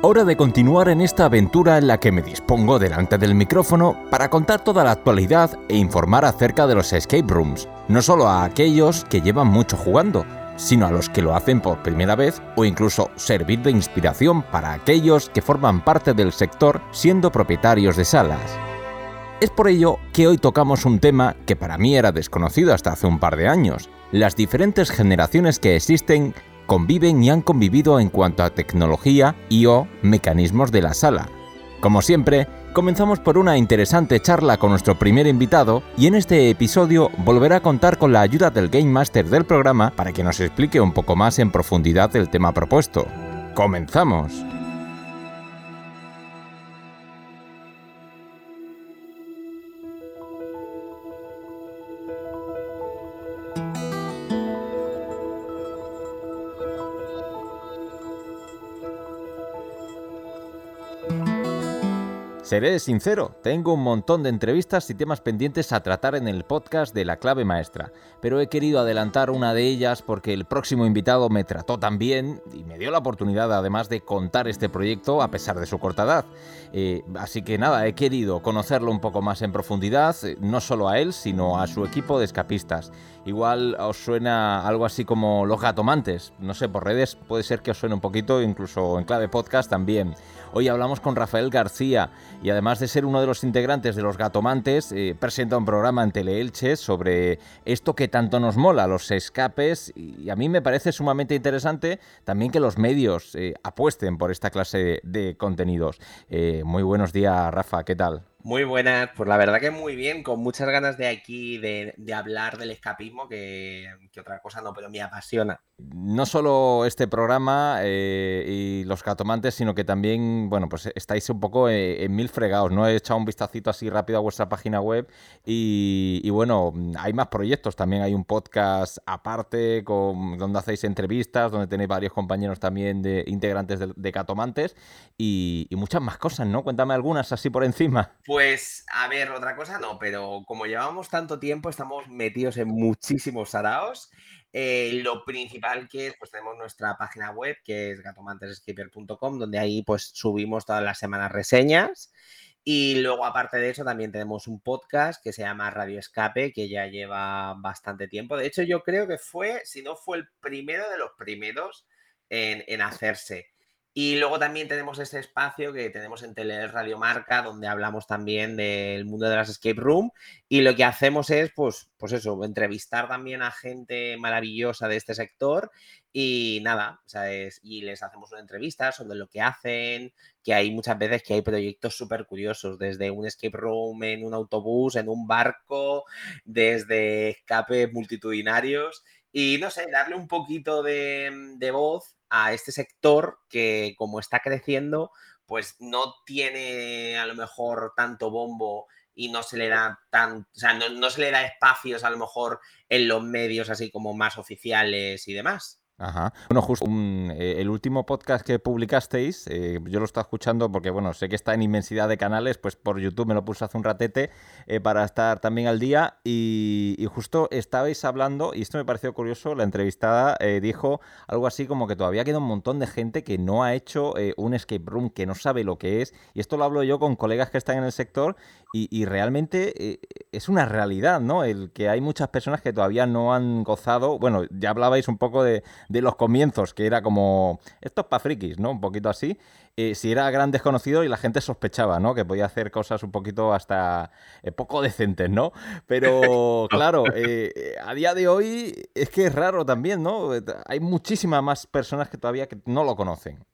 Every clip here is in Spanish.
Hora de continuar en esta aventura en la que me dispongo delante del micrófono para contar toda la actualidad e informar acerca de los escape rooms, no solo a aquellos que llevan mucho jugando, sino a los que lo hacen por primera vez o incluso servir de inspiración para aquellos que forman parte del sector siendo propietarios de salas. Es por ello que hoy tocamos un tema que para mí era desconocido hasta hace un par de años, las diferentes generaciones que existen conviven y han convivido en cuanto a tecnología y o mecanismos de la sala. Como siempre, comenzamos por una interesante charla con nuestro primer invitado y en este episodio volverá a contar con la ayuda del Game Master del programa para que nos explique un poco más en profundidad el tema propuesto. ¡Comenzamos! Seré sincero, tengo un montón de entrevistas y temas pendientes a tratar en el podcast de la clave maestra, pero he querido adelantar una de ellas porque el próximo invitado me trató tan bien y me dio la oportunidad además de contar este proyecto a pesar de su corta edad. Eh, así que nada, he querido conocerlo un poco más en profundidad, eh, no solo a él, sino a su equipo de escapistas. Igual os suena algo así como los gatomantes, no sé, por redes puede ser que os suene un poquito, incluso en clave podcast también. Hoy hablamos con Rafael García y además de ser uno de los integrantes de los Gatomantes, eh, presenta un programa en Teleelche sobre esto que tanto nos mola, los escapes, y a mí me parece sumamente interesante también que los medios eh, apuesten por esta clase de contenidos. Eh, muy buenos días, Rafa, ¿qué tal? Muy buenas, pues la verdad que muy bien, con muchas ganas de aquí de, hablar del escapismo, que, otra cosa no, pero me apasiona. No solo este programa eh, y los catomantes, sino que también, bueno, pues estáis un poco eh, en, mil fregados, ¿no? He echado un vistacito así rápido a vuestra página web y, bueno, hay más proyectos, también hay un podcast aparte con, donde hacéis entrevistas, donde tenéis varios compañeros también de integrantes de, catomantes y, muchas más cosas, ¿no? Cuéntame algunas así por encima. Pues, a ver, otra cosa no, pero como llevamos tanto tiempo, estamos metidos en muchísimos saraos. Eh, lo principal que es, pues tenemos nuestra página web, que es gatomantesescaper.com, donde ahí pues subimos todas las semanas reseñas. Y luego, aparte de eso, también tenemos un podcast que se llama Radio Escape, que ya lleva bastante tiempo. De hecho, yo creo que fue, si no fue el primero de los primeros en, en hacerse. Y luego también tenemos este espacio que tenemos en Tele Radio Marca, donde hablamos también del mundo de las escape room. Y lo que hacemos es, pues, pues eso, entrevistar también a gente maravillosa de este sector. Y nada, ¿sabes? y les hacemos una entrevista sobre lo que hacen, que hay muchas veces que hay proyectos súper curiosos, desde un escape room en un autobús, en un barco, desde escapes multitudinarios. Y no sé, darle un poquito de, de voz a este sector que como está creciendo, pues no tiene a lo mejor tanto bombo y no se le da tan, o sea, no, no se le da espacios a lo mejor en los medios así como más oficiales y demás. Ajá. Bueno, justo eh, el último podcast que publicasteis, eh, yo lo estaba escuchando porque, bueno, sé que está en inmensidad de canales, pues por YouTube me lo puse hace un ratete eh, para estar también al día y, justo estabais hablando, y esto me pareció curioso, la entrevistada dijo algo así como que todavía queda un montón de gente que no ha hecho un escape room, que no sabe lo que es, y esto lo hablo yo con colegas que están en el sector y, realmente es una realidad, ¿no? El que hay muchas personas que todavía no han gozado, bueno, ya hablabais un poco de de los comienzos, que era como, esto es para frikis, ¿no? Un poquito así. Eh, si era gran desconocido y la gente sospechaba, ¿no? Que podía hacer cosas un poquito hasta eh, poco decentes, ¿no? Pero claro, eh, a día de hoy es que es raro también, ¿no? Hay muchísimas más personas que todavía que no lo conocen.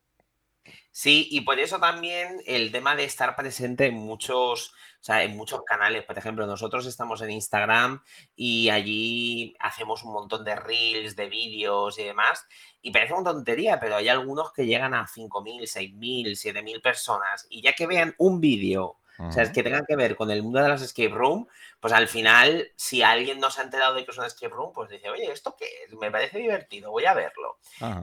Sí, y por eso también el tema de estar presente en muchos, o sea, en muchos canales. Por ejemplo, nosotros estamos en Instagram y allí hacemos un montón de reels, de vídeos y demás. Y parece una tontería, pero hay algunos que llegan a 5.000, 6.000, 7.000 personas. Y ya que vean un vídeo o sea, es que tengan que ver con el mundo de las escape room, pues al final, si alguien no se ha enterado de que es una escape room, pues dice, oye, ¿esto qué es? Me parece divertido, voy a verlo.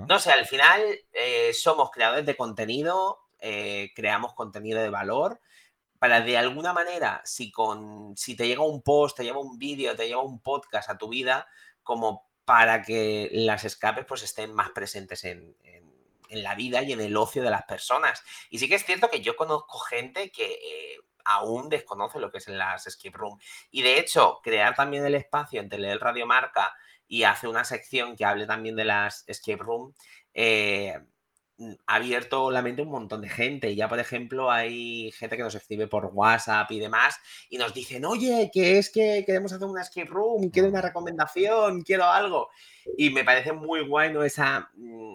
No sé, al final eh, somos creadores de contenido, eh, creamos contenido de valor para de alguna manera, si, con, si te llega un post, te lleva un vídeo, te lleva un podcast a tu vida, como para que las escapes pues estén más presentes en, en la vida y en el ocio de las personas. Y sí que es cierto que yo conozco gente que eh, aún desconoce lo que es las escape room. Y de hecho, crear también el espacio entre el Radio Marca y hacer una sección que hable también de las escape room, eh, Mm, ha abierto la mente un montón de gente. Ya, por ejemplo, hay gente que nos escribe por WhatsApp y demás y nos dicen, oye, que es que queremos hacer una escape room, quiero una recomendación, quiero algo. Y me parece muy bueno esa, mm,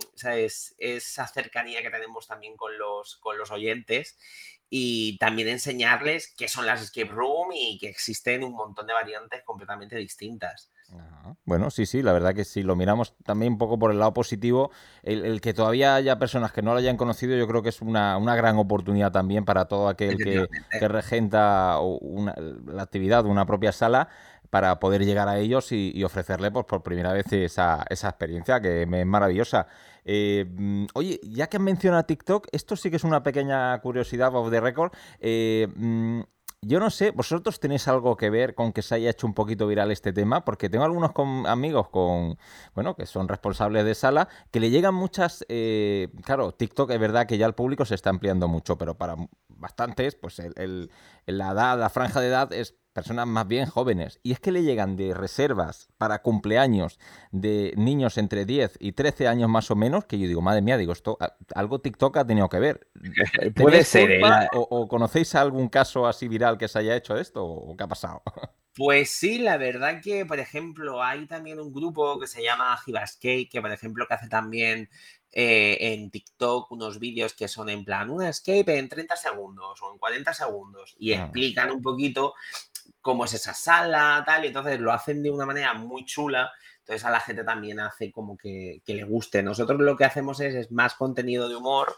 esa cercanía que tenemos también con los, con los oyentes y también enseñarles qué son las escape room y que existen un montón de variantes completamente distintas. Bueno, sí, sí, la verdad que si lo miramos también un poco por el lado positivo, el, que todavía haya personas que no lo hayan conocido, yo creo que es una, gran oportunidad también para todo aquel que, regenta la actividad de una propia sala para poder llegar a ellos y, ofrecerle pues, por primera vez esa, experiencia que es maravillosa. Eh, mm, oye, ya que han mencionado TikTok, esto sí que es una pequeña curiosidad of the record. Eh, mm, yo no sé, vosotros tenéis algo que ver con que se haya hecho un poquito viral este tema, porque tengo algunos amigos con, bueno, que son responsables de sala, que le llegan muchas, eh, claro, TikTok es verdad que ya el público se está ampliando mucho, pero para bastantes, pues la edad, la franja de edad es personas más bien jóvenes. Y es que le llegan de reservas para cumpleaños de niños entre 10 y 13 años más o menos, que yo digo, madre mía, digo, esto algo TikTok ha tenido que ver. Puede ser. ¿eh? o, conocéis algún caso así viral que se haya hecho esto o qué ha pasado? Pues sí, la verdad que, por ejemplo, hay también un grupo que se llama Gibascape, que por ejemplo que hace también eh, en TikTok unos vídeos que son en plan una escape en 30 segundos o en 40 segundos y ah. explican un poquito cómo es esa sala, tal, y entonces lo hacen de una manera muy chula. Entonces a la gente también hace como que, le guste. Nosotros lo que hacemos es, es, más contenido de humor,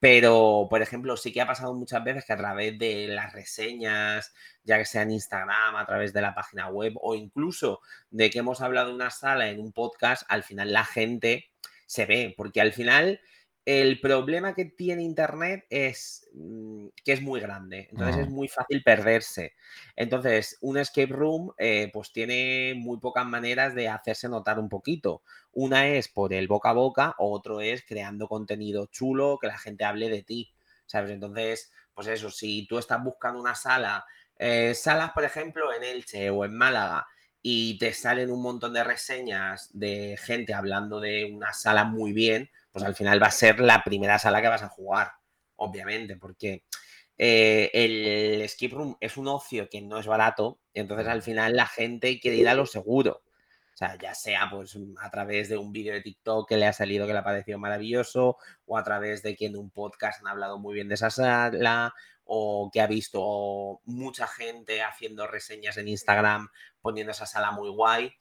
pero por ejemplo sí que ha pasado muchas veces que a través de las reseñas, ya que sea en Instagram, a través de la página web o incluso de que hemos hablado de una sala en un podcast, al final la gente se ve, porque al final el problema que tiene Internet es mm, que es muy grande, entonces es muy fácil perderse. Entonces, un escape room eh, pues tiene muy pocas maneras de hacerse notar un poquito. Una es por el boca a boca, otro es creando contenido chulo, que la gente hable de ti, ¿sabes? Entonces, pues eso, si tú estás buscando una sala, eh, salas, por ejemplo, en Elche o en Málaga, y te salen un montón de reseñas de gente hablando de una sala muy bien, pues al final va a ser la primera sala que vas a jugar, obviamente, porque eh, el skip room es un ocio que no es barato, entonces al final la gente quiere ir a lo seguro. O sea, ya sea pues a través de un vídeo de TikTok que le ha salido que le ha parecido maravilloso, o a través de que en un podcast han hablado muy bien de esa sala, o que ha visto mucha gente haciendo reseñas en Instagram poniendo esa sala muy guay.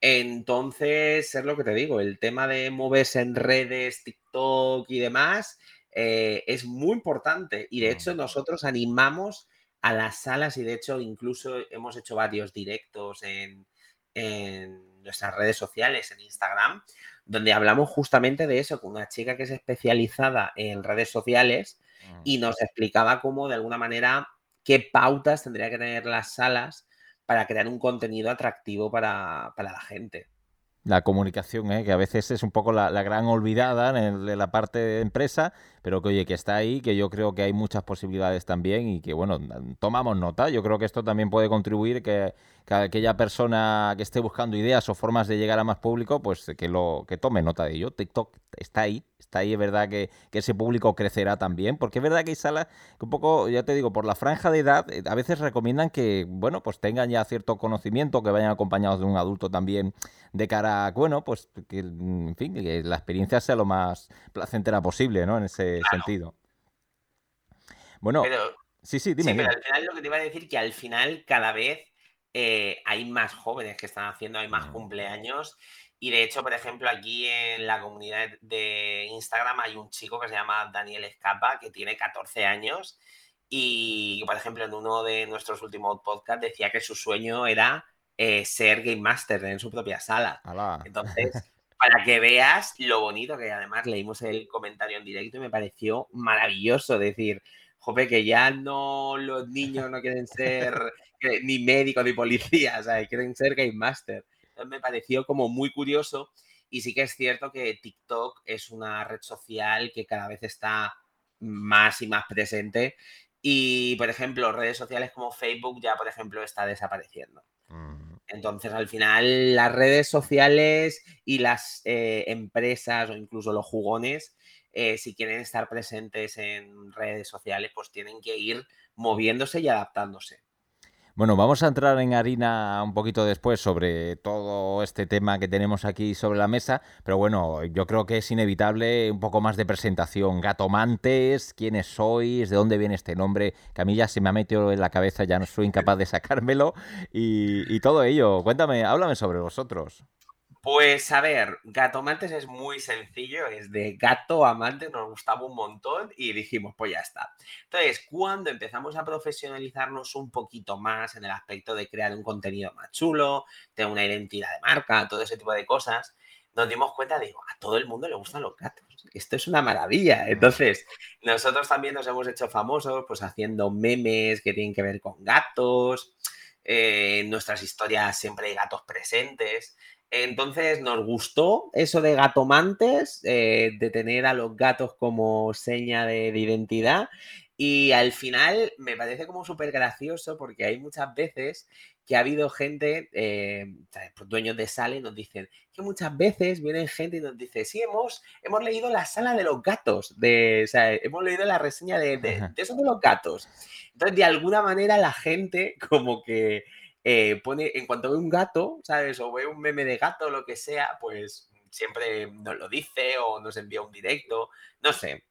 Entonces, es lo que te digo, el tema de moverse en redes, TikTok y demás, eh, es muy importante. Y de hecho, nosotros animamos a las salas y de hecho incluso hemos hecho varios directos en, nuestras redes sociales, en Instagram, donde hablamos justamente de eso, con una chica que es especializada en redes sociales y nos explicaba cómo de alguna manera qué pautas tendría que tener las salas para crear un contenido atractivo para, la gente. La comunicación, ¿eh? que a veces es un poco la, gran olvidada en de la parte de empresa, pero que oye, que está ahí, que yo creo que hay muchas posibilidades también y que bueno, tomamos nota. Yo creo que esto también puede contribuir que, que aquella persona que esté buscando ideas o formas de llegar a más público, pues que lo que tome nota de ello. TikTok está ahí, está ahí, es verdad que, ese público crecerá también, porque es verdad que hay salas que un poco, ya te digo, por la franja de edad, eh, a veces recomiendan que, bueno, pues tengan ya cierto conocimiento, que vayan acompañados de un adulto también, de cara bueno, pues que, en fin, que la experiencia sea lo más placentera posible, ¿no? En ese sentido. Bueno, sí, sí, dime. Sí, pero al final lo que te iba a decir que al final cada vez eh, hay más jóvenes que están haciendo, hay más mm. cumpleaños y de hecho, por ejemplo, aquí en la comunidad de Instagram hay un chico que se llama Daniel Escapa, que tiene 14 años. Y, por ejemplo, en uno de nuestros últimos podcasts decía que su sueño era eh, ser Game Master en su propia sala. Entonces, para que veas lo bonito que además leímos el comentario en directo y me pareció maravilloso decir, jope, que ya no los niños no quieren ser ni médicos ni policías, quieren ser Game Master me pareció como muy curioso Y sí que es cierto que TikTok es una red social que cada vez está más y más presente. Y, por ejemplo, redes sociales como Facebook ya, por ejemplo, está desapareciendo. Mm. Entonces, al final, las redes sociales y las eh, empresas o incluso los jugones, eh, si quieren estar presentes en redes sociales, pues tienen que ir moviéndose y adaptándose. Bueno, vamos a entrar en harina un poquito después sobre todo este tema que tenemos aquí sobre la mesa, pero bueno, yo creo que es inevitable un poco más de presentación. Gatomantes, quiénes sois, de dónde viene este nombre, que a mí ya se me ha metido en la cabeza, ya no soy incapaz de sacármelo y, y todo ello. Cuéntame, háblame sobre vosotros. Pues a ver, Gato Amantes es muy sencillo, es de gato amante, nos gustaba un montón y dijimos, pues ya está. Entonces, cuando empezamos a profesionalizarnos un poquito más en el aspecto de crear un contenido más chulo, tener una identidad de marca, todo ese tipo de cosas, nos dimos cuenta de, a todo el mundo le gustan los gatos. Esto es una maravilla. Entonces, nosotros también nos hemos hecho famosos pues haciendo memes que tienen que ver con gatos. Eh, en nuestras historias siempre hay gatos presentes. Entonces nos gustó eso de gatomantes, eh, de tener a los gatos como seña de, identidad. Y al final me parece como súper gracioso porque hay muchas veces que ha habido gente, eh, pues dueños de sala, y nos dicen que muchas veces vienen gente y nos dice, sí, hemos, hemos leído la sala de los gatos, de, o sea, hemos leído la reseña de, de, de eso de los gatos. Entonces, de alguna manera la gente como que eh, pone, en cuanto ve un gato, ¿sabes? O ve un meme de gato lo que sea, pues siempre nos lo dice o nos envía un directo, no sé,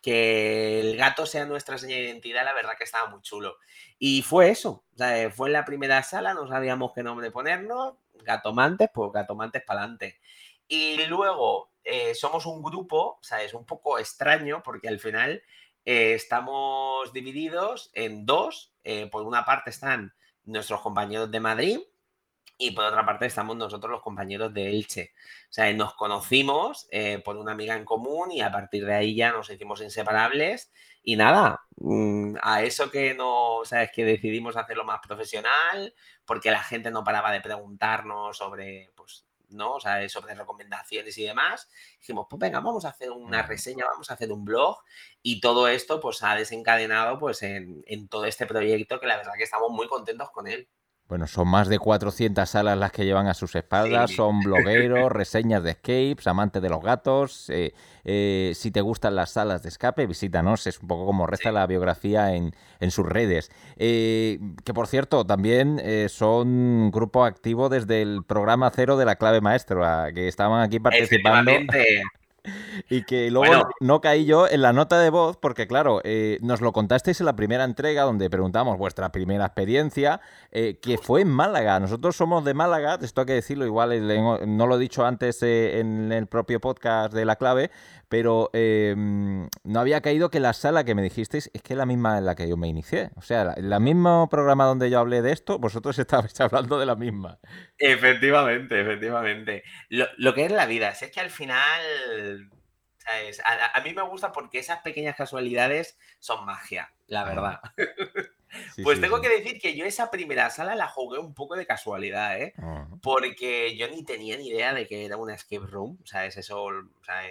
que el gato sea nuestra señal de identidad, la verdad que estaba muy chulo. Y fue eso, fue en la primera sala, no sabíamos qué nombre ponernos, gatomantes, pues gatomantes para adelante. Y luego eh, somos un grupo, ¿sabes? Un poco extraño porque al final eh, estamos divididos en dos, por una parte están nuestros compañeros de Madrid y por otra parte estamos nosotros los compañeros de Elche. O sea, nos conocimos eh, por una amiga en común y a partir de ahí ya nos hicimos inseparables y nada, mm, a eso que no, o sea, es que decidimos hacerlo más profesional porque la gente no paraba de preguntarnos sobre, ¿no? O sea, sobre recomendaciones y demás. Dijimos, pues venga, vamos a hacer una reseña, vamos a hacer un blog y todo esto pues ha desencadenado pues en, en todo este proyecto que la verdad que estamos muy contentos con él. Bueno, son más de 400 salas las que llevan a sus espaldas, son blogueros, reseñas de escapes, amantes de los gatos. Eh, eh, si te gustan las salas de escape, visítanos, es un poco como resta la biografía en, sus redes. Eh, que por cierto, también son grupo activo desde el programa cero de la clave maestra, que estaban aquí participando. Y que luego no caí yo en la nota de voz, porque claro, eh, nos lo contasteis en la primera entrega donde preguntamos vuestra primera experiencia, eh, que fue en Málaga. Nosotros somos de Málaga, esto hay que decirlo, igual eh, no lo he dicho antes en el propio podcast de La Clave, pero em, no había caído que la sala que me dijisteis es que es la misma en la que yo me inicié. O sea, el mismo programa donde yo hablé de esto, vosotros estabais hablando de la misma. Efectivamente, efectivamente. Lo, que es la vida, es que al final, A, mí me gusta porque esas pequeñas casualidades son magia, la verdad. pues tengo que decir que yo esa primera sala la jugué un poco de casualidad, ¿eh? Porque yo ni tenía ni idea de que era una escape room, ¿sabes? Eso, sea,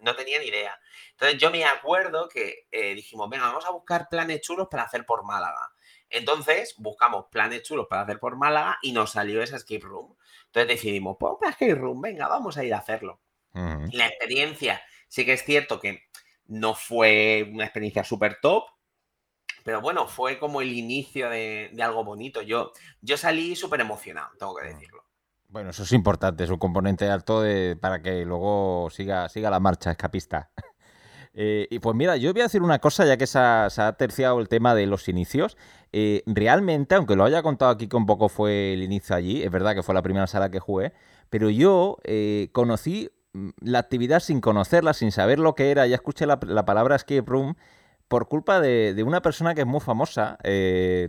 no tenía ni idea. Entonces yo me acuerdo que eh, dijimos, venga, vamos a buscar planes chulos para hacer por Málaga. Entonces buscamos planes chulos para hacer por Málaga y nos salió esa escape room. Entonces decidimos, pues escape room, venga, vamos a ir a hacerlo. La experiencia, sí que es cierto que no fue una experiencia súper top, pero bueno, fue como el inicio de, de algo bonito. Yo, yo salí súper emocionado, tengo que decirlo. Bueno, eso es importante, es un componente alto de, para que luego siga, siga la marcha escapista. Eh, y pues mira, yo voy a decir una cosa, ya que se ha, terciado el tema de los inicios. Eh, realmente, aunque lo haya contado aquí que un poco fue el inicio allí, es verdad que fue la primera sala que jugué, pero yo eh, conocí mm, la actividad sin conocerla, sin saber lo que era, ya escuché la, la palabra escape room por culpa de, una persona que es muy famosa. Eh,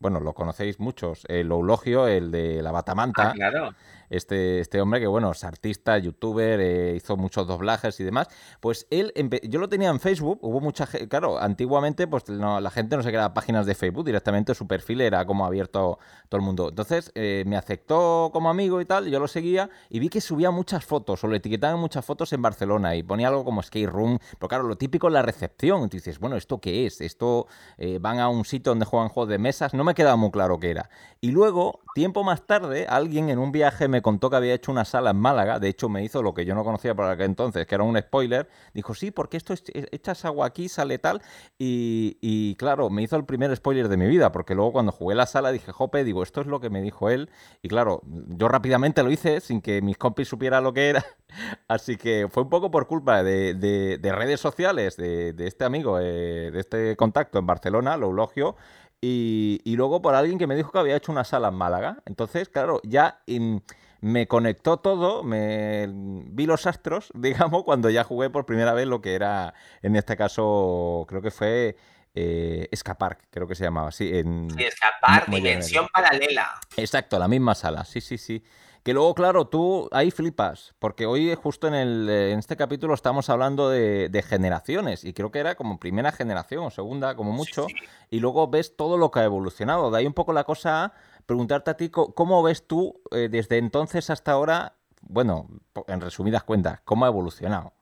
bueno, lo conocéis muchos, el Eulogio, el de la Batamanta. Ah, claro. este, este hombre que, bueno, es artista, youtuber, eh, hizo muchos doblajes y demás. Pues él, yo lo tenía en Facebook, hubo mucha gente, claro, antiguamente pues la gente no se quedaba páginas de Facebook, directamente su perfil era como abierto todo el mundo. Entonces eh, me aceptó como amigo y tal, yo lo seguía y vi que subía muchas fotos o le etiquetaban muchas fotos en Barcelona y ponía algo como skate room, pero claro, lo típico es la recepción. Y dices, bueno, ¿esto qué es? Esto eh, van a un sitio donde juegan juegos de mesas, no me quedaba muy claro qué era. Y luego, tiempo más tarde, alguien en un viaje me contó que había hecho una sala en Málaga, de hecho me hizo lo que yo no conocía por aquel entonces, que era un spoiler, dijo, sí, porque esto es, echas agua aquí, sale tal, y, y claro, me hizo el primer spoiler de mi vida, porque luego cuando jugué la sala dije, jope, digo, esto es lo que me dijo él, y claro, yo rápidamente lo hice sin que mis compis supieran lo que era, así que fue un poco por culpa de, redes sociales, de, este amigo, eh, de este contacto en Barcelona, lo elogio, y, luego por alguien que me dijo que había hecho una sala en Málaga. Entonces, claro, ya me conectó todo, me vi los astros, digamos, cuando ya jugué por primera vez lo que era, en este caso, creo que fue eh, Escapar, creo que se llamaba así. En, sí, Escapar, Dimensión Paralela. Exacto, la misma sala, sí, sí, sí. Que luego, claro, tú ahí flipas, porque hoy justo en, el, en este capítulo estamos hablando de, generaciones, y creo que era como primera generación o segunda, como mucho, y luego ves todo lo que ha evolucionado. De ahí un poco la cosa, preguntarte a ti, ¿cómo ves tú eh, desde entonces hasta ahora, bueno, en resumidas cuentas, cómo ha evolucionado?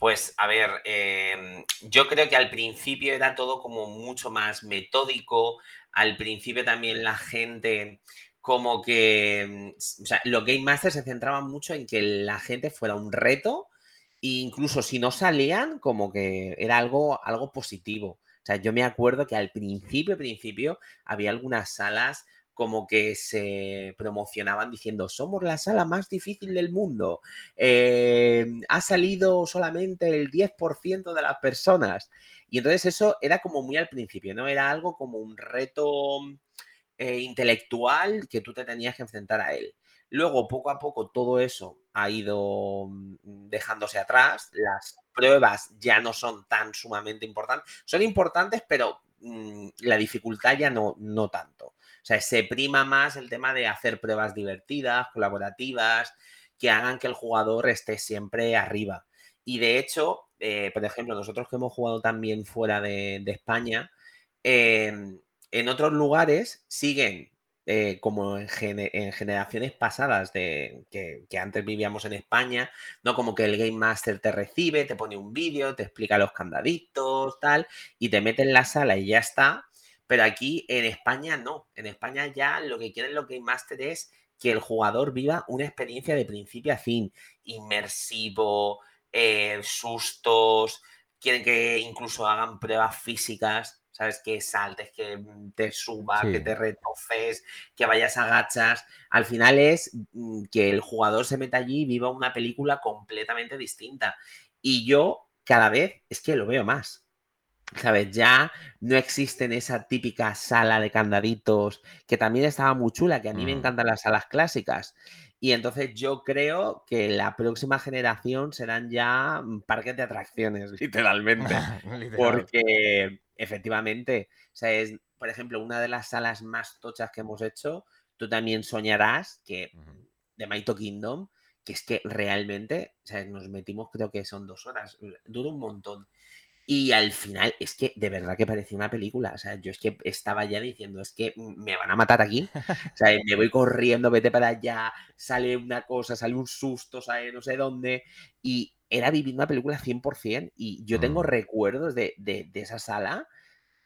Pues a ver, em, yo creo que al principio era todo como mucho más metódico, al principio también la gente como que, mm, o sea, los Game Masters se centraban mucho en que la gente fuera un reto e incluso si no salían, como que era algo, algo positivo. O sea, yo me acuerdo que al principio, principio, había algunas salas como que se promocionaban diciendo, somos la sala más difícil del mundo, eh, ha salido solamente el 10% de las personas. Y entonces eso era como muy al principio, ¿no? Era algo como un reto eh, intelectual que tú te tenías que enfrentar a él. Luego, poco a poco, todo eso ha ido mm, dejándose atrás. Las pruebas ya no son tan sumamente importantes. Son importantes, pero mm, la dificultad ya no, no tanto. O sea, se prima más el tema de hacer pruebas divertidas, colaborativas, que hagan que el jugador esté siempre arriba. Y de hecho, eh, por ejemplo, nosotros que hemos jugado también fuera de, España, em, en otros lugares siguen eh, como en, generaciones pasadas de que, antes vivíamos en España, ¿no? Como que el Game Master te recibe, te pone un vídeo, te explica los candaditos, tal, y te mete en la sala y ya está. Pero aquí en España no. En España ya lo que quieren los Game Master es que el jugador viva una experiencia de principio a fin, inmersivo, eh, sustos, quieren que incluso hagan pruebas físicas ¿sabes? Que saltes, que mm, te subas, que te retoces, que vayas a agachas. Al final es mm, que el jugador se meta allí y viva una película completamente distinta. Y yo cada vez es que lo veo más. ¿Sabes? Ya no existe en esa típica sala de candaditos que también estaba muy chula, que a mí me encantan las salas clásicas. Y entonces yo creo que la próxima generación serán ya mm, parques de atracciones, literalmente. Porque efectivamente, o sea, es, por ejemplo, una de las salas más tochas que hemos hecho, tú también soñarás que de Maito Kingdom, que es que realmente, o sea, nos metimos, creo que son dos horas, dura un montón. Y al final, es que de verdad que parecía una película. O sea, yo es que estaba ya diciendo, es que me van a matar aquí. O sea, me voy corriendo, vete para allá, sale una cosa, sale un susto, sale no sé dónde. Y era vivir una película 100%. Y yo tengo mm. recuerdos de, de, esa sala.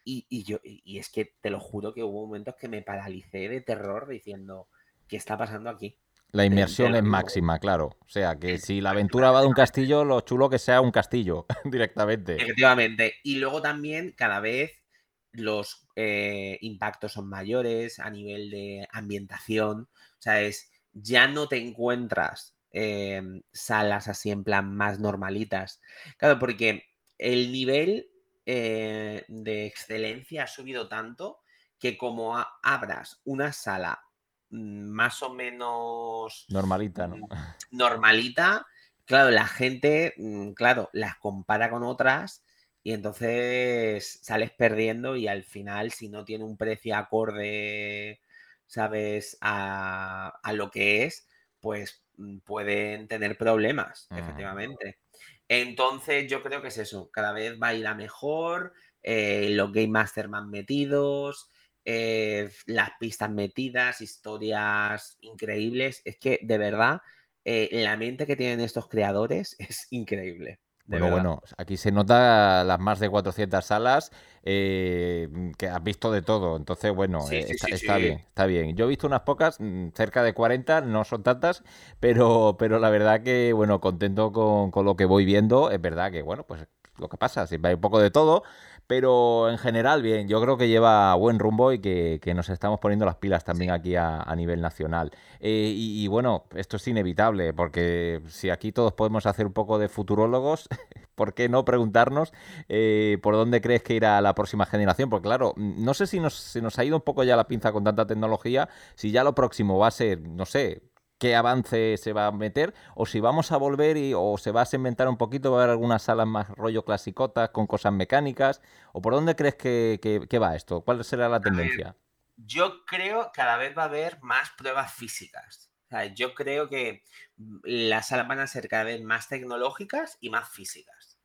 Y, y, yo, y es que te lo juro que hubo momentos que me paralicé de terror diciendo, ¿qué está pasando aquí? La inmersión es máxima, claro. O sea, que si la aventura va de un castillo, lo chulo que sea un castillo directamente. Efectivamente. Y luego también cada vez los eh, impactos son mayores a nivel de ambientación. O sea, es, ya no te encuentras em, salas así en plan más normalitas. Claro, porque el nivel eh, de excelencia ha subido tanto que como abras una sala Mm, más o menos... Normalita, ¿no? Mm, normalita, claro, la gente, mm, claro, las compara con otras y entonces sales perdiendo y al final, si no tiene un precio acorde, ¿sabes?, a, a lo que es, pues pueden tener problemas, Mm. efectivamente. Entonces, yo creo que es eso, cada vez va a ir a mejor, eh, los Game Master más metidos, eh, las pistas metidas, historias increíbles. Es que, de verdad, eh, la mente que tienen estos creadores es increíble. Bueno, bueno, aquí se nota las más de 400 salas eh, que has visto de todo. Entonces, bueno, Sí, eh, sí, está, sí, está sí. bien, está bien. Yo he visto unas pocas, mm, cerca de 40, no son tantas, pero, pero la verdad que, bueno, contento con, con lo que voy viendo. Es verdad que, bueno, pues lo que pasa, siempre hay un poco de todo, pero en general, bien, yo creo que lleva buen rumbo y que, que nos estamos poniendo las pilas también Sí. aquí a, a nivel nacional. Eh, y, y bueno, esto es inevitable, porque si aquí todos podemos hacer un poco de futurólogos, ¿por qué no preguntarnos eh, por dónde crees que irá la próxima generación? Porque claro, no sé si nos, se nos ha ido un poco ya la pinza con tanta tecnología, si ya lo próximo va a ser, no sé, qué avance se va a meter, o si vamos a volver y, o se va a segmentar un poquito, va a haber algunas salas más rollo clasicotas con cosas mecánicas, o por dónde crees que, que- que va esto, cuál será la tendencia. yo creo que cada vez va a haber más pruebas físicas. O sea, yo creo que mm, las salas van a ser cada vez más tecnológicas y más físicas.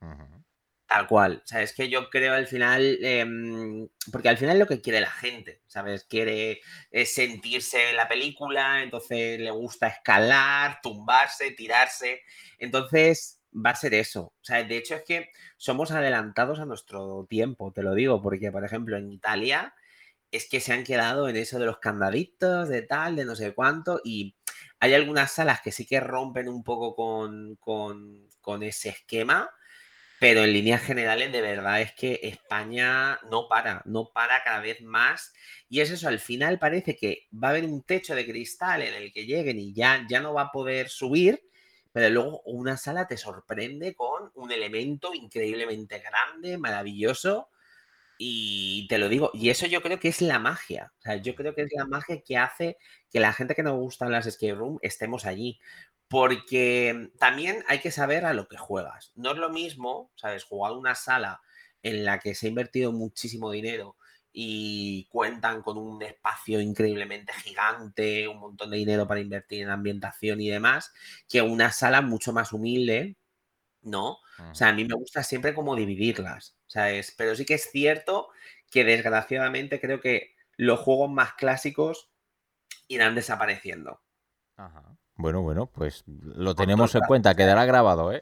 Tal cual. O sea, es que yo creo al final, em, porque al final es lo que quiere la gente, ¿sabes? Quiere eh, sentirse en la película, entonces le gusta escalar, tumbarse, tirarse. Entonces va a ser eso. O sea, de hecho es que somos adelantados a nuestro tiempo, te lo digo, porque por ejemplo en Italia es que se han quedado en eso de los candaditos, de tal, de no sé cuánto, y hay algunas salas que sí que rompen un poco con, con, con ese esquema, pero en líneas generales de verdad es que España no para, no para cada vez más, y es eso, al final parece que va a haber un techo de cristal en el que lleguen y ya, ya no va a poder subir, pero luego una sala te sorprende con un elemento increíblemente grande, maravilloso, y te lo digo, y eso yo creo que es la magia. O sea, yo creo que es la magia que hace que la gente que nos gustan las escape room estemos allí. Porque también hay que saber a lo que juegas. No es lo mismo, ¿sabes? Jugar una sala en la que se ha invertido muchísimo dinero y cuentan con un espacio increíblemente gigante, un montón de dinero para invertir en ambientación y demás, que una sala mucho más humilde, ¿no? O sea, a mí me gusta siempre como dividirlas, ¿sabes? Pero sí que es cierto que desgraciadamente creo que los juegos más clásicos irán desapareciendo. Ajá. Bueno, bueno, pues lo Con tenemos en cuenta, quedará grabado, ¿eh?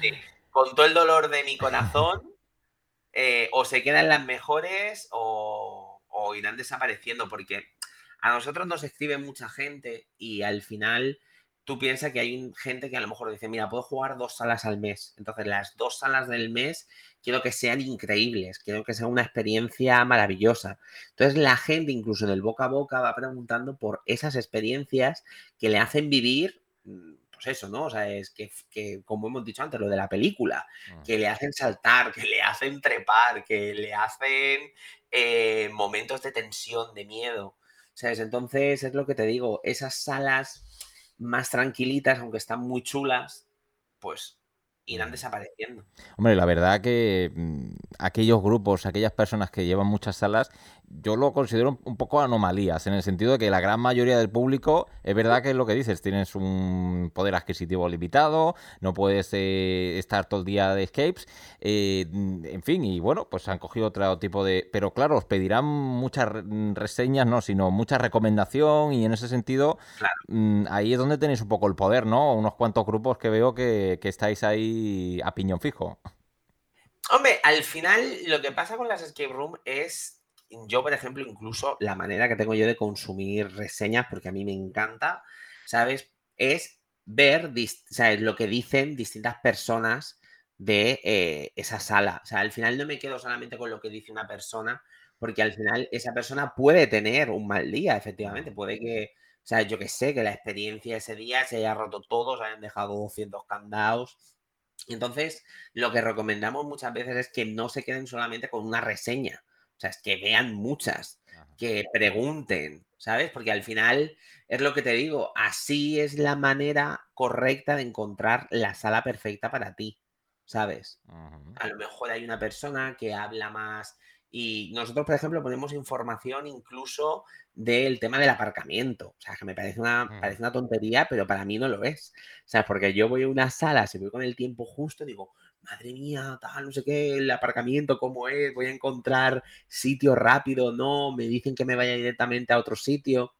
sí, con todo el dolor de mi corazón, eh, o se quedan las mejores o, o irán desapareciendo, porque a nosotros nos escribe mucha gente y al final tú piensas que hay gente que a lo mejor dice, mira, puedo jugar dos salas al mes. Entonces, las dos salas del mes quiero que sean increíbles, quiero que sea una experiencia maravillosa. Entonces, la gente, incluso en el boca a boca, va preguntando por esas experiencias que le hacen vivir, mm, pues eso, ¿no? O sea, es que, que, como hemos dicho antes, lo de la película, que Ujú. le hacen saltar, que le hacen trepar, que le hacen eh, momentos de tensión, de miedo. ¿Sabes? Entonces, es lo que te digo, esas salas más tranquilitas, aunque están muy chulas, pues irán desapareciendo. Hombre, la verdad que mm, aquellos grupos, aquellas personas que llevan muchas salas, yo lo considero un- poco anomalías, en el sentido de que la gran mayoría del público, es verdad que es lo que dices, tienes un poder adquisitivo limitado, no puedes eh, estar todo el día de escapes, eh, mm, en fin, y bueno, pues han cogido otro tipo de... Pero claro, os pedirán muchas mm, reseñas, no, sino mucha recomendación y en ese sentido, Claro. ahí es donde tenéis un poco el poder, ¿no? Unos cuantos grupos que veo que, que estáis ahí a piñón fijo. Hombre, al final lo que pasa con las escape room es, yo por ejemplo, incluso la manera que tengo yo de consumir reseñas, porque a mí me encanta, ¿sabes? Es ver, ¿sabes? Lo que dicen distintas personas de eh, esa sala. O sea, al final no me quedo solamente con lo que dice una persona, porque al final esa persona puede tener un mal día, efectivamente. Puede que, o sea, yo que sé, que la experiencia ese día se haya roto todo, se hayan dejado 200 candados. Entonces, lo que recomendamos muchas veces es que no se queden solamente con una reseña. O sea, es que vean muchas, que pregunten, ¿sabes? Porque al final es lo que te digo, así es la manera correcta de encontrar la sala perfecta para ti, ¿sabes? A lo mejor hay una persona que habla más, Y nosotros, por ejemplo, ponemos información incluso del tema del aparcamiento. O sea, que me parece una, Mm. parece una tontería, pero para mí no lo es. O sea, porque yo voy a una sala, si voy con el tiempo justo, digo, madre mía, tal, no sé qué, el aparcamiento, cómo es, voy a encontrar sitio rápido, no, me dicen que me vaya directamente a otro sitio.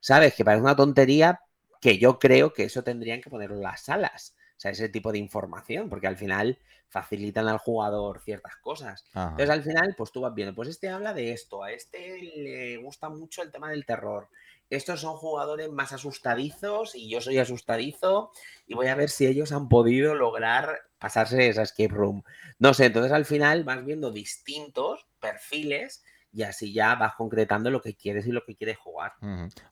¿Sabes? Que parece una tontería que yo creo que eso tendrían que ponerlo en las salas. Sea, ese tipo de información, porque al final facilitan al jugador ciertas cosas. Ajá. Entonces, al final, pues tú vas viendo, pues este habla de esto, a este le gusta mucho el tema del terror. Estos son jugadores más asustadizos y yo soy asustadizo y voy a ver si ellos han podido lograr pasarse esa escape room. No sé, entonces al final vas viendo distintos perfiles y así ya vas concretando lo que quieres y lo que quieres jugar.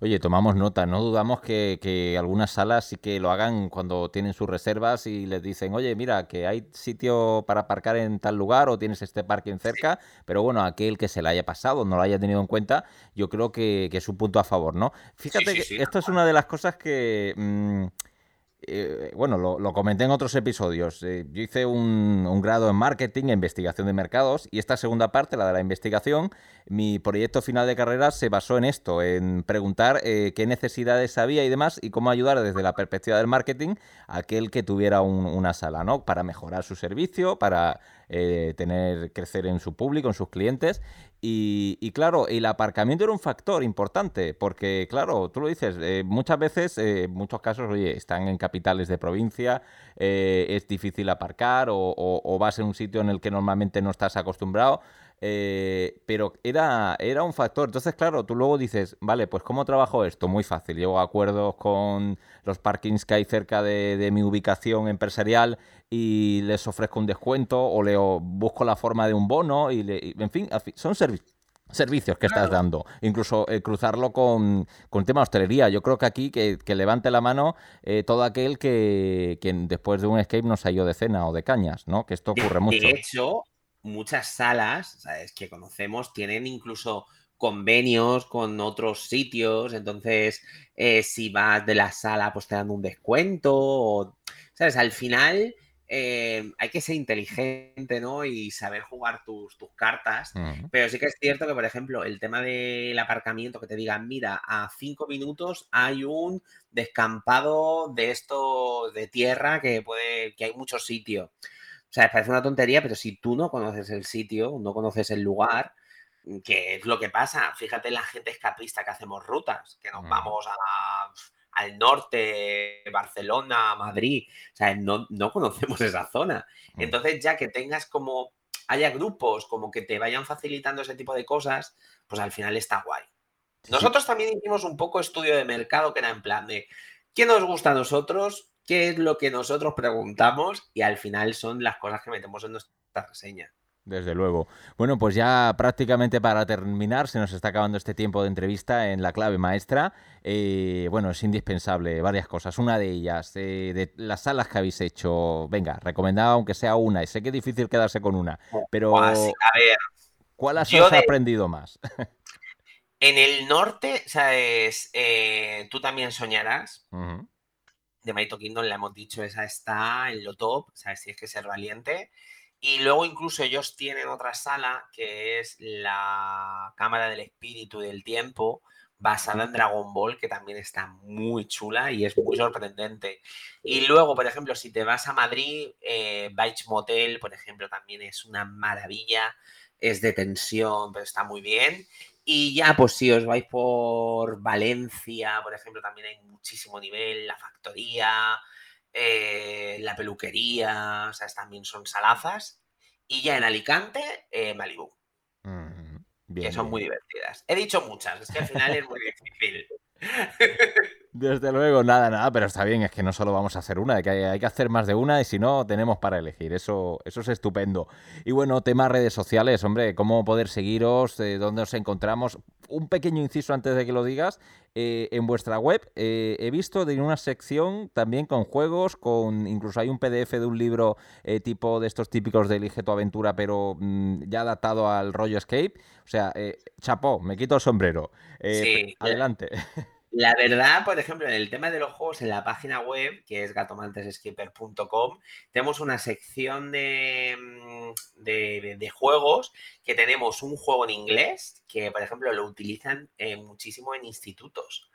Oye, tomamos nota, no dudamos que, que algunas salas sí que lo hagan cuando tienen sus reservas y les dicen, oye, mira, que hay sitio para aparcar en tal lugar o tienes este parking cerca, pero bueno, aquel que se le haya pasado, no lo haya tenido en cuenta, yo creo que, que es un punto a favor, ¿no? Fíjate sí, que esto es una de las cosas que... mm, eh, bueno, lo, comenté en otros episodios. Eh, yo hice un, grado en marketing e investigación de mercados y esta segunda parte, la de la investigación, mi proyecto final de carrera se basó en esto, en preguntar eh, qué necesidades había y demás y cómo ayudar desde la perspectiva del marketing a aquel que tuviera un- una sala, ¿no? Para mejorar su servicio, para tener, crecer en su público, en sus clientes. Y, y claro, el aparcamiento era un factor importante, porque claro, tú lo dices, eh, muchas veces, eh, en muchos casos, oye, están en capitales de provincia, eh, es difícil aparcar o, o- o vas en un sitio en el que normalmente no estás acostumbrado. Eh, pero era, era un factor. Entonces, claro, tú luego dices, vale, pues ¿cómo trabajo esto? Muy fácil. Llego a acuerdos con los parkings que hay cerca de, de mi ubicación empresarial y les ofrezco un descuento o le busco la forma de un bono y, le- y, en fin, son servi- servicios que estás dando. Incluso eh, cruzarlo con, con tema hostelería. Yo creo que aquí que, que levante la mano eh, todo aquel que, que después de un escape no se ha ido de cena o de cañas, ¿no? Que esto De, ocurre mucho. de hecho, muchas salas, ¿sabes? Que conocemos tienen incluso convenios con otros sitios. Entonces, eh, si vas de la sala, pues te dan un descuento. o- ¿Sabes? Al final eh, hay que ser inteligente, ¿no? Y saber jugar tus, tus cartas. Pero sí que es cierto que, por ejemplo, el tema del aparcamiento, que te digan, mira, a cinco minutos hay un descampado de esto de tierra que puede, que hay muchos sitios. O sea, parece una tontería, pero si tú no conoces el sitio, no conoces el lugar, ¿qué es lo que pasa? Fíjate la gente escapista que hacemos rutas, que nos Mm. vamos a- al norte, Barcelona, Madrid. O sea, no, no conocemos esa zona. Mm. Entonces, ya que tengas como, haya grupos como que te vayan facilitando ese tipo de cosas, pues al final está guay. Sí. Nosotros también hicimos un poco estudio de mercado que era en plan de qué nos gusta a nosotros, qué es lo que nosotros preguntamos y al final son las cosas que metemos en nuestra reseña. Desde luego. Bueno, pues ya prácticamente para terminar, se nos está acabando este tiempo de entrevista en la clave maestra. Eh, bueno, es indispensable varias cosas. Una de ellas, eh, de las salas que habéis hecho, venga, recomendada aunque sea una. Y sé que es difícil quedarse con una, pero a ver, ¿cuál has de- aprendido más? en el norte, ¿sabes? Eh, tú también soñarás. Ujú. De Maito Kingdom, le hemos dicho, esa está en lo top, ¿sabes? Tienes que ser valiente. Y luego incluso ellos tienen otra sala que es la Cámara del Espíritu del Tiempo, basada en Dragon Ball, que también está muy chula y es muy sorprendente. Y luego, por ejemplo, si te vas a Madrid, eh, Motel, por ejemplo, también es una maravilla, es de tensión, pero está muy bien. Y ya, pues si os vais por Valencia, por ejemplo, también hay muchísimo nivel, la factoría, eh, la peluquería, o sea, también son salazas. Y ya en Alicante, eh, Malibu, Ujú. Bien, que son bien. muy divertidas. He dicho muchas, es que al final es muy difícil. Desde luego, nada, nada, pero está bien, es que no solo vamos a hacer una, que hay, hay que hacer más de una y si no, tenemos para elegir, eso, eso es estupendo. Y bueno, tema redes sociales, hombre, cómo poder seguiros, eh, dónde os encontramos. Un pequeño inciso antes de que lo digas, eh, en vuestra web eh, he visto de una sección también con juegos, con incluso hay un PDF de un libro eh, tipo de estos típicos de Elige tu aventura, pero mm, ya adaptado al rollo escape. O sea, eh, chapó, me quito el sombrero. Sí, la- adelante. La verdad, por ejemplo, en el tema de los juegos, en la página web, que es gatomanteseskeeper.com, tenemos una sección de, de, juegos que tenemos un juego en inglés que, por ejemplo, lo utilizan eh, muchísimo en institutos.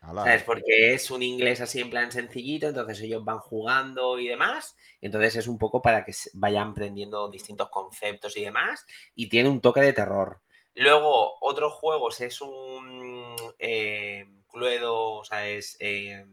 ¿Sabes? Porque es un inglés así en plan sencillito, entonces ellos van jugando y demás. Entonces es un poco para que vayan aprendiendo distintos conceptos y demás. Y tiene un toque de terror. Luego, otros juegos es un eh, Cluedo, o sea, es eh,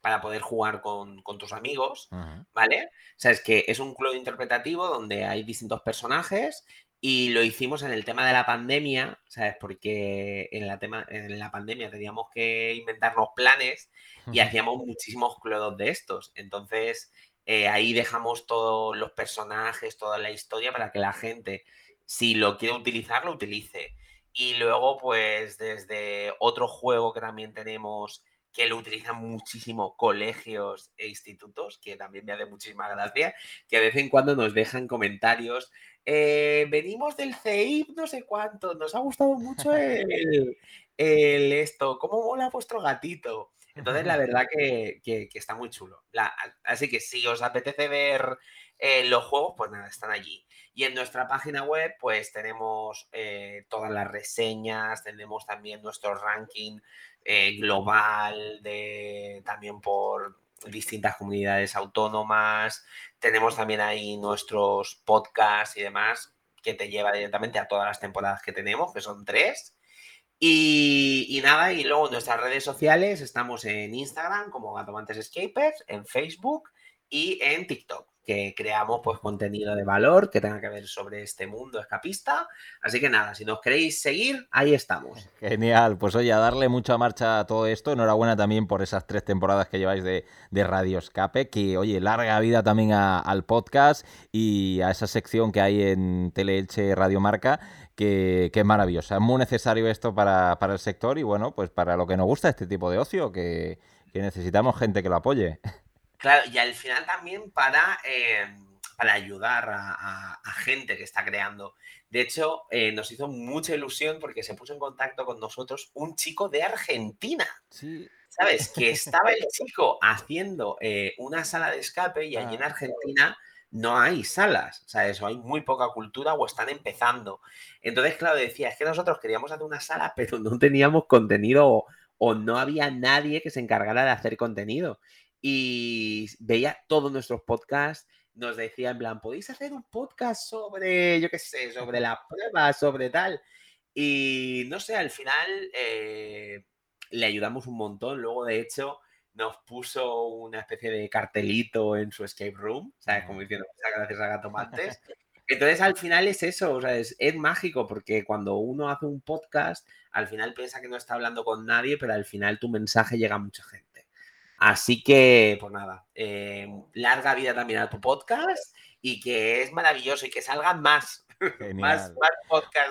para poder jugar con, tus amigos, ¿vale? O sea, es que es un Cluedo interpretativo donde hay distintos personajes y lo hicimos en el tema de la pandemia, ¿sabes? Porque en la, tema, en la pandemia teníamos que inventarnos planes y hacíamos muchísimos clodos de estos. Entonces, eh, ahí dejamos todos los personajes, toda la historia para que la gente, si lo quiere utilizar, lo utilice. Y luego, pues, desde otro juego que también tenemos que lo utilizan muchísimo colegios e institutos, que también me hace muchísima gracia, que de vez en cuando nos dejan comentarios eh, venimos del CEIP, no sé cuánto, nos ha gustado mucho el, esto, ¿cómo mola vuestro gatito? Entonces, la verdad que, está muy chulo. así que si os apetece ver eh, los juegos, pues nada, están allí. Y en nuestra página web, pues tenemos eh, todas las reseñas, tenemos también nuestro ranking global de también por distintas comunidades autónomas. Tenemos también ahí nuestros podcasts y demás que te lleva directamente a todas las temporadas que tenemos, que son tres. Y, nada, y luego nuestras redes sociales estamos en Instagram como Gatomantes Escapers, en Facebook y en TikTok que creamos pues contenido de valor que tenga que ver sobre este mundo escapista. Así que nada, si nos queréis seguir, ahí estamos. Genial, pues oye, a darle mucha marcha a todo esto. Enhorabuena también por esas tres temporadas que lleváis de, Radio Escape, que oye, larga vida también al podcast y a esa sección que hay en Teleelche Radio Marca. Que, que, es maravillosa. Es muy necesario esto para, el sector y bueno, pues para lo que nos gusta este tipo de ocio, que, que necesitamos gente que lo apoye. Claro, y al final también para, em, para ayudar a, gente que está creando. De hecho, eh, nos hizo mucha ilusión porque se puso en contacto con nosotros un chico de Argentina. Sí. ¿Sabes? Que estaba el chico haciendo eh, una sala de escape y allí en ah. Argentina no hay salas, o sea, eso hay muy poca cultura o están empezando. Entonces, claro, decía, es que nosotros queríamos hacer una sala, pero no teníamos contenido o, o no había nadie que se encargara de hacer contenido y veía todos nuestros podcasts, nos decía en plan, podéis hacer un podcast sobre, yo qué sé, sobre la prueba, sobre tal. Y no sé, al final eh, le ayudamos un montón. Luego, de hecho, nos puso una especie de cartelito en su escape room, ¿sabes? Como diciendo, gracias a Gato Mantes. Entonces, al final es eso, o sea, es, es, mágico porque cuando uno hace un podcast, al final piensa que no está hablando con nadie, pero al final tu mensaje llega a mucha gente. Así que, pues nada, eh, larga vida también a tu podcast y que es maravilloso y que salgan más. Más.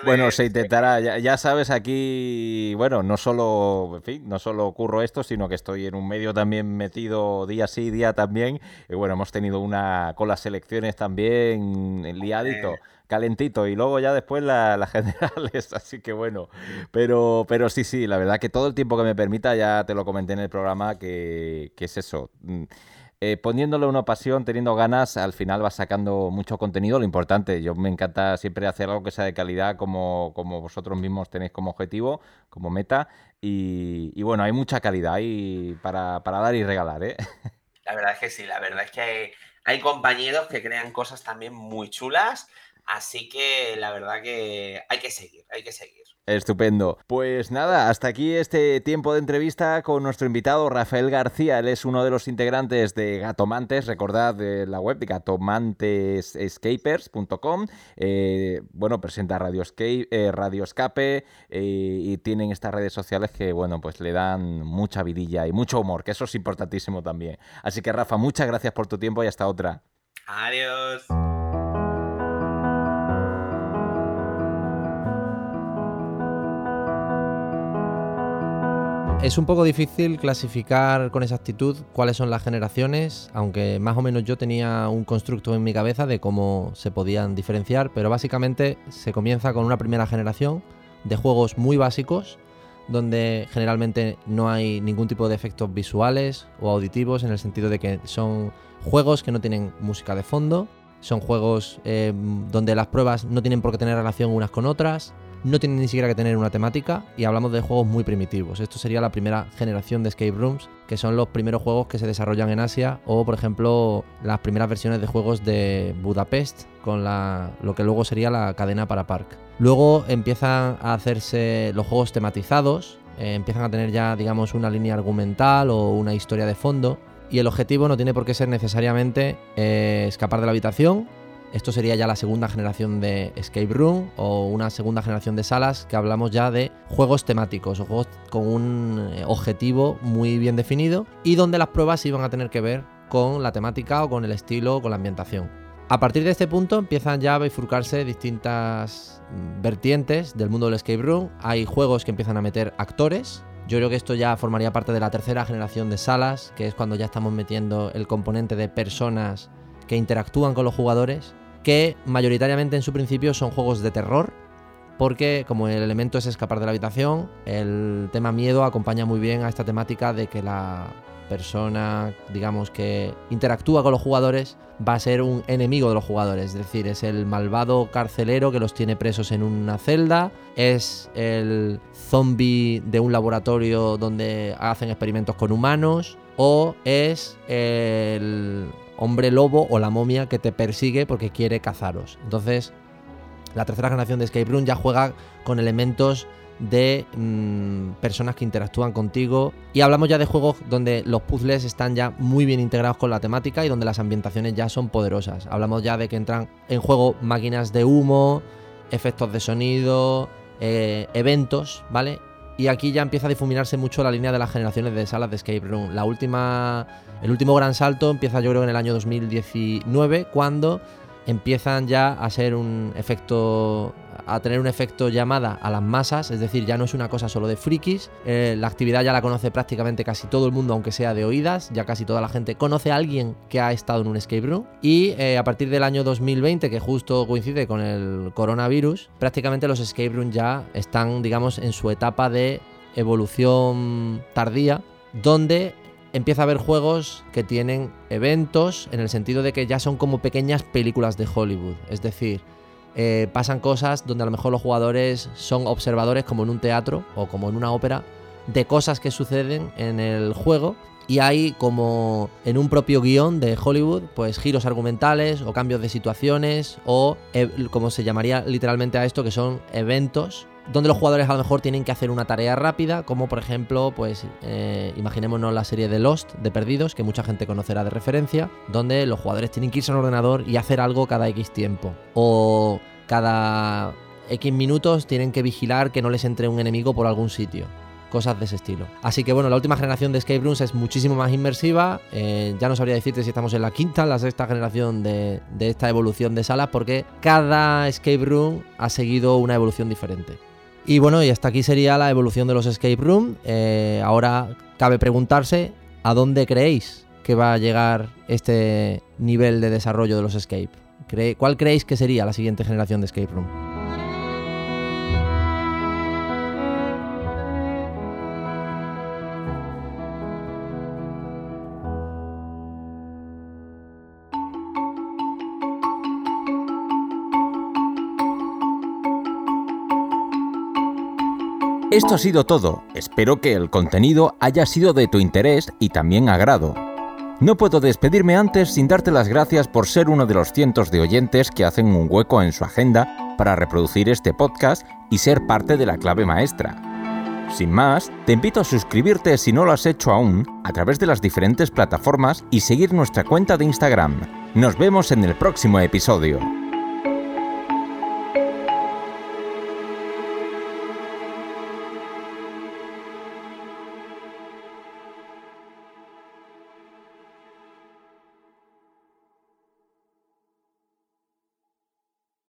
Bueno, se intentará, ya, sabes, aquí, bueno, no solo, en fin, no solo ocurro esto, sino que estoy en un medio también metido día sí, día también. Y bueno, hemos tenido una con las elecciones también liadito calentito y luego ya después las la generales, así que bueno, pero, pero sí, sí, la verdad que todo el tiempo que me permita, ya te lo comenté en el programa, que, que es eso. Eh, poniéndole una pasión, teniendo ganas, al final vas sacando mucho contenido. Lo importante, yo me encanta siempre hacer algo que sea de calidad, como, como vosotros mismos tenéis como objetivo, como meta. Y, bueno, hay mucha calidad ahí para, para, dar y regalar, ¿eh? La verdad es que sí, la verdad es que hay compañeros que crean cosas también muy chulas. Así que la verdad que hay que seguir, hay que seguir. Estupendo. Pues nada, hasta aquí este tiempo de entrevista con nuestro invitado Rafael García. Él es uno de los integrantes de Gatomantes, recordad la web de gatomantesescapers.com. Eh, bueno, presenta Radio, Escape, eh, Radio Escape eh, y tienen estas redes sociales que, bueno, pues le dan mucha vidilla y mucho humor, que eso es importantísimo también. Así que Rafa, muchas gracias por tu tiempo y hasta otra. Adiós. Es un poco difícil clasificar con exactitud cuáles son las generaciones, aunque más o menos yo tenía un constructo en mi cabeza de cómo se podían diferenciar, pero básicamente se comienza con una primera generación de juegos muy básicos, donde generalmente no hay ningún tipo de efectos visuales o auditivos, en el sentido de que son juegos que no tienen música de fondo, son juegos eh, donde las pruebas no tienen por qué tener relación unas con otras, no tienen ni siquiera que tener una temática y hablamos de juegos muy primitivos. Esto sería la primera generación de escape rooms, que son los primeros juegos que se desarrollan en Asia o por ejemplo las primeras versiones de juegos de Budapest con lo que luego sería la cadena para Park. Luego empiezan a hacerse los juegos tematizados, eh, empiezan a tener ya digamos una línea argumental o una historia de fondo y el objetivo no tiene por qué ser necesariamente eh, escapar de la habitación esto sería ya la segunda generación de Escape Room o una segunda generación de salas que hablamos ya de juegos temáticos o juegos con un eh, objetivo muy bien definido y donde las pruebas iban a tener que ver con la temática o con el estilo o con la ambientación. A partir de este punto empiezan ya a bifurcarse distintas mm, vertientes del mundo del escape room. Hay juegos que empiezan a meter actores. Yo creo que esto ya formaría parte de la tercera generación de salas, que es cuando ya estamos metiendo el componente de personas que interactúan con los jugadores, que mayoritariamente en su principio son juegos de terror, porque como el elemento es escapar de la habitación, el tema miedo acompaña muy bien a esta temática de que la persona, digamos, que interactúa con los jugadores va a ser un enemigo de los jugadores, es decir, es el malvado carcelero que los tiene presos en una celda, es el zombie de un laboratorio donde hacen experimentos con humanos, o es el hombre lobo o la momia que te persigue porque quiere cazaros. Entonces, la tercera generación de Escape Room ya juega con elementos de mm, personas que interactúan contigo y hablamos ya de juegos donde los puzzles están ya muy bien integrados con la temática y donde las ambientaciones ya son poderosas. Hablamos ya de que entran en juego máquinas de humo, efectos de sonido, eh, eventos, ¿vale? Y aquí ya empieza a difuminarse mucho la línea de las generaciones de salas de escape room. La última, el último gran salto empieza yo creo en el año 2019 cuando empiezan ya a ser un efecto a tener un efecto llamada a las masas, es decir, ya no es una cosa solo de frikis, eh, la actividad ya la conoce prácticamente casi todo el mundo, aunque sea de oídas, ya casi toda la gente conoce a alguien que ha estado en un escape room. Y eh, a partir del año 2020, que justo coincide con el coronavirus, prácticamente los escape rooms ya están, digamos, en su etapa de evolución tardía, donde empieza a haber juegos que tienen eventos en el sentido de que ya son como pequeñas películas de Hollywood. Es decir, eh, pasan cosas donde a lo mejor los jugadores son observadores como en un teatro o como en una ópera de cosas que suceden en el juego. Y hay como en un propio guion de Hollywood, pues giros argumentales o cambios de situaciones o eh, como se llamaría literalmente a esto que son eventos donde los jugadores a lo mejor tienen que hacer una tarea rápida, como por ejemplo, pues eh, imaginémonos la serie de Lost, de Perdidos, que mucha gente conocerá de referencia, donde los jugadores tienen que irse al ordenador y hacer algo cada X tiempo. O cada X minutos tienen que vigilar que no les entre un enemigo por algún sitio. Cosas de ese estilo. Así que bueno, la última generación de escape rooms es muchísimo más inmersiva. Eh, ya no sabría decirte si estamos en la quinta, la sexta generación de, de esta evolución de salas, porque cada escape room ha seguido una evolución diferente. Y bueno, y hasta aquí sería la evolución de los escape room. Eh, ahora cabe preguntarse a dónde creéis que va a llegar este nivel de desarrollo de los escape. ¿Cuál creéis que sería la siguiente generación de escape room? Esto ha sido todo. Espero que el contenido haya sido de tu interés y también agrado. No puedo despedirme antes sin darte las gracias por ser uno de los cientos de oyentes que hacen un hueco en su agenda para reproducir este podcast y ser parte de la clave maestra. Sin más, te invito a suscribirte si no lo has hecho aún a través de las diferentes plataformas y seguir nuestra cuenta de Instagram. Nos vemos en el próximo episodio.